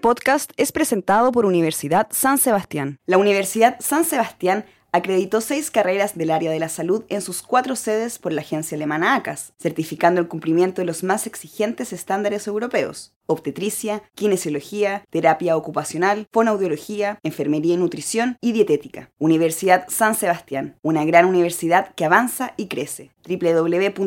podcast es presentado por Universidad San Sebastián. La Universidad San Sebastián acreditó seis carreras del área de la salud en sus cuatro sedes por la agencia alemana ACAS, certificando el cumplimiento de los más exigentes estándares europeos. Obstetricia, kinesiología, terapia ocupacional, fonoaudiología, enfermería y nutrición y dietética. Universidad San Sebastián, una gran universidad que avanza y crece. www.uss.cl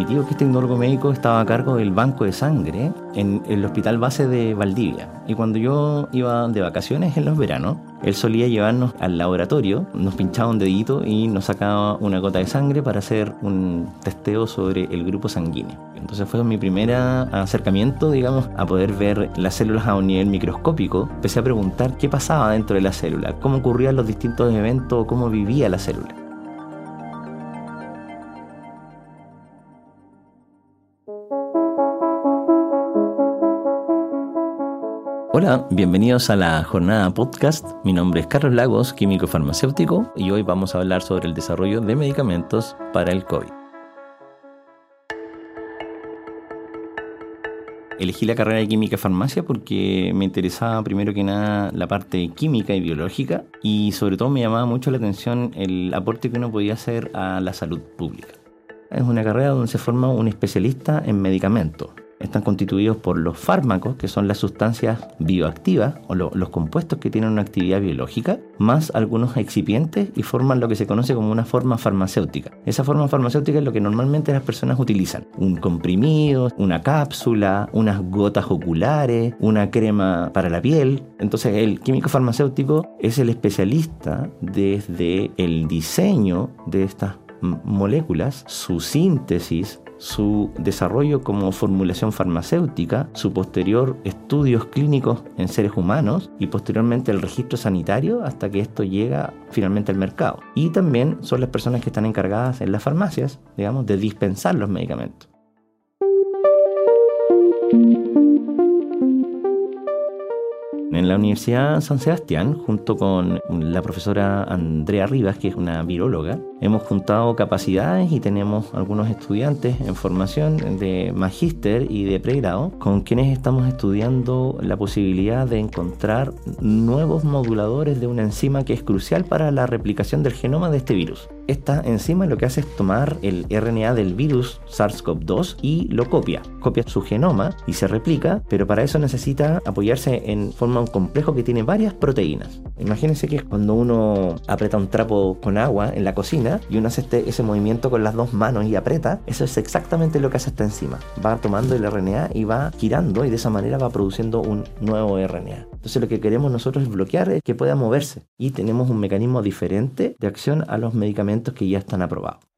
Mi tío, que es tecnólogo médico, estaba a cargo del banco de sangre en el hospital base de Valdivia. Y cuando yo iba de vacaciones en los veranos, él solía llevarnos al laboratorio, nos pinchaba un dedito y nos sacaba una gota de sangre para hacer un testeo sobre el grupo sanguíneo. Entonces fue mi primer acercamiento, digamos, a poder ver las células a un nivel microscópico. Empecé a preguntar qué pasaba dentro de la célula, cómo ocurrían los distintos eventos, cómo vivía la célula. Hola, bienvenidos a la jornada podcast. Mi nombre es Carlos Lagos, químico farmacéutico, y hoy vamos a hablar sobre el desarrollo de medicamentos para el COVID. Elegí la carrera de química farmacia porque me interesaba primero que nada la parte química y biológica y sobre todo me llamaba mucho la atención el aporte que uno podía hacer a la salud pública. Es una carrera donde se forma un especialista en medicamentos están constituidos por los fármacos, que son las sustancias bioactivas o los compuestos que tienen una actividad biológica, más algunos excipientes y forman lo que se conoce como una forma farmacéutica. Esa forma farmacéutica es lo que normalmente las personas utilizan. Un comprimido, una cápsula, unas gotas oculares, una crema para la piel. Entonces el químico farmacéutico es el especialista desde el diseño de estas moléculas, su síntesis, su desarrollo como formulación farmacéutica, su posterior estudios clínicos en seres humanos y posteriormente el registro sanitario hasta que esto llega finalmente al mercado. Y también son las personas que están encargadas en las farmacias, digamos, de dispensar los medicamentos. En la Universidad San Sebastián, junto con la profesora Andrea Rivas, que es una viróloga, hemos juntado capacidades y tenemos algunos estudiantes en formación de magíster y de pregrado con quienes estamos estudiando la posibilidad de encontrar nuevos moduladores de una enzima que es crucial para la replicación del genoma de este virus. Esta enzima lo que hace es tomar el RNA del virus SARS-CoV-2 y lo copia. Copia su genoma y se replica, pero para eso necesita apoyarse en forma un complejo que tiene varias proteínas. Imagínense que cuando uno aprieta un trapo con agua en la cocina y uno hace este, ese movimiento con las dos manos y aprieta, eso es exactamente lo que hace esta enzima. Va tomando el RNA y va girando y de esa manera va produciendo un nuevo RNA. Entonces lo que queremos nosotros es bloquear es que pueda moverse y tenemos un mecanismo diferente de acción a los medicamentos que ya están aprobados.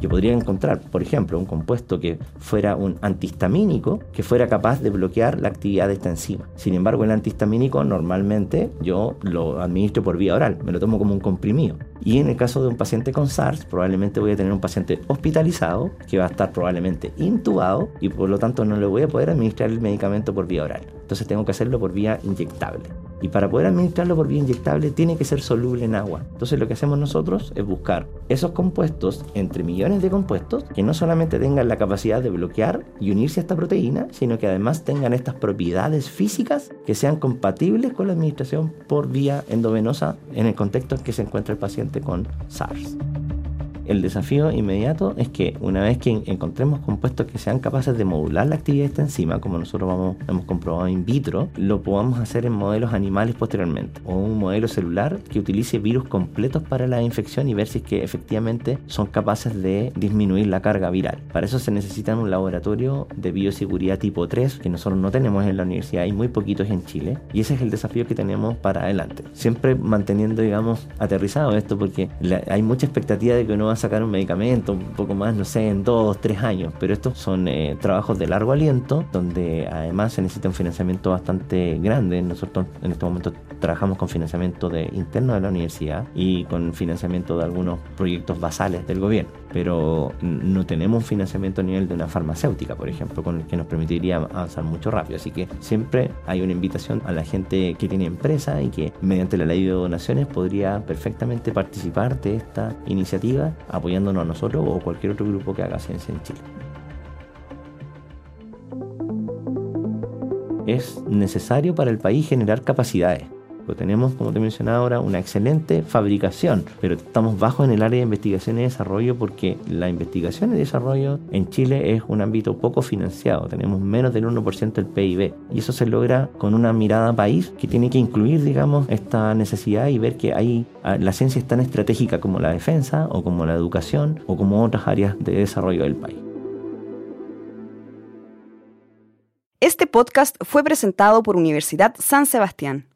Yo podría encontrar, por ejemplo, un compuesto que fuera un antihistamínico que fuera capaz de bloquear la actividad de esta enzima. Sin embargo, el antihistamínico normalmente yo lo administro por vía oral, me lo tomo como un comprimido. Y en el caso de un paciente con SARS, probablemente voy a tener un paciente hospitalizado que va a estar probablemente intubado y por lo tanto no le voy a poder administrar el medicamento por vía oral. Entonces tengo que hacerlo por vía inyectable. Y para poder administrarlo por vía inyectable tiene que ser soluble en agua. Entonces lo que hacemos nosotros es buscar esos compuestos entre millones de compuestos que no solamente tengan la capacidad de bloquear y unirse a esta proteína, sino que además tengan estas propiedades físicas que sean compatibles con la administración por vía endovenosa en el contexto en que se encuentra el paciente con SARS. El desafío inmediato es que una vez que encontremos compuestos que sean capaces de modular la actividad de esta enzima, como nosotros vamos, hemos comprobado in vitro, lo podamos hacer en modelos animales posteriormente. O un modelo celular que utilice virus completos para la infección y ver si es que efectivamente son capaces de disminuir la carga viral. Para eso se necesita un laboratorio de bioseguridad tipo 3 que nosotros no tenemos en la universidad, hay muy poquitos en Chile. Y ese es el desafío que tenemos para adelante. Siempre manteniendo, digamos, aterrizado esto porque hay mucha expectativa de que uno va sacar un medicamento, un poco más, no sé, en dos, tres años. Pero estos son eh, trabajos de largo aliento, donde además se necesita un financiamiento bastante grande. Nosotros en este momento trabajamos con financiamiento de, interno de la universidad y con financiamiento de algunos proyectos basales del gobierno. Pero no tenemos un financiamiento a nivel de una farmacéutica, por ejemplo, con el que nos permitiría avanzar mucho rápido. Así que siempre hay una invitación a la gente que tiene empresa y que mediante la ley de donaciones podría perfectamente participar de esta iniciativa apoyándonos a nosotros o cualquier otro grupo que haga ciencia en Chile. Es necesario para el país generar capacidades tenemos, como te mencionaba ahora, una excelente fabricación, pero estamos bajos en el área de investigación y desarrollo porque la investigación y desarrollo en Chile es un ámbito poco financiado. Tenemos menos del 1% del PIB y eso se logra con una mirada país que tiene que incluir, digamos, esta necesidad y ver que hay ah, la ciencia es tan estratégica como la defensa o como la educación o como otras áreas de desarrollo del país. Este podcast fue presentado por Universidad San Sebastián.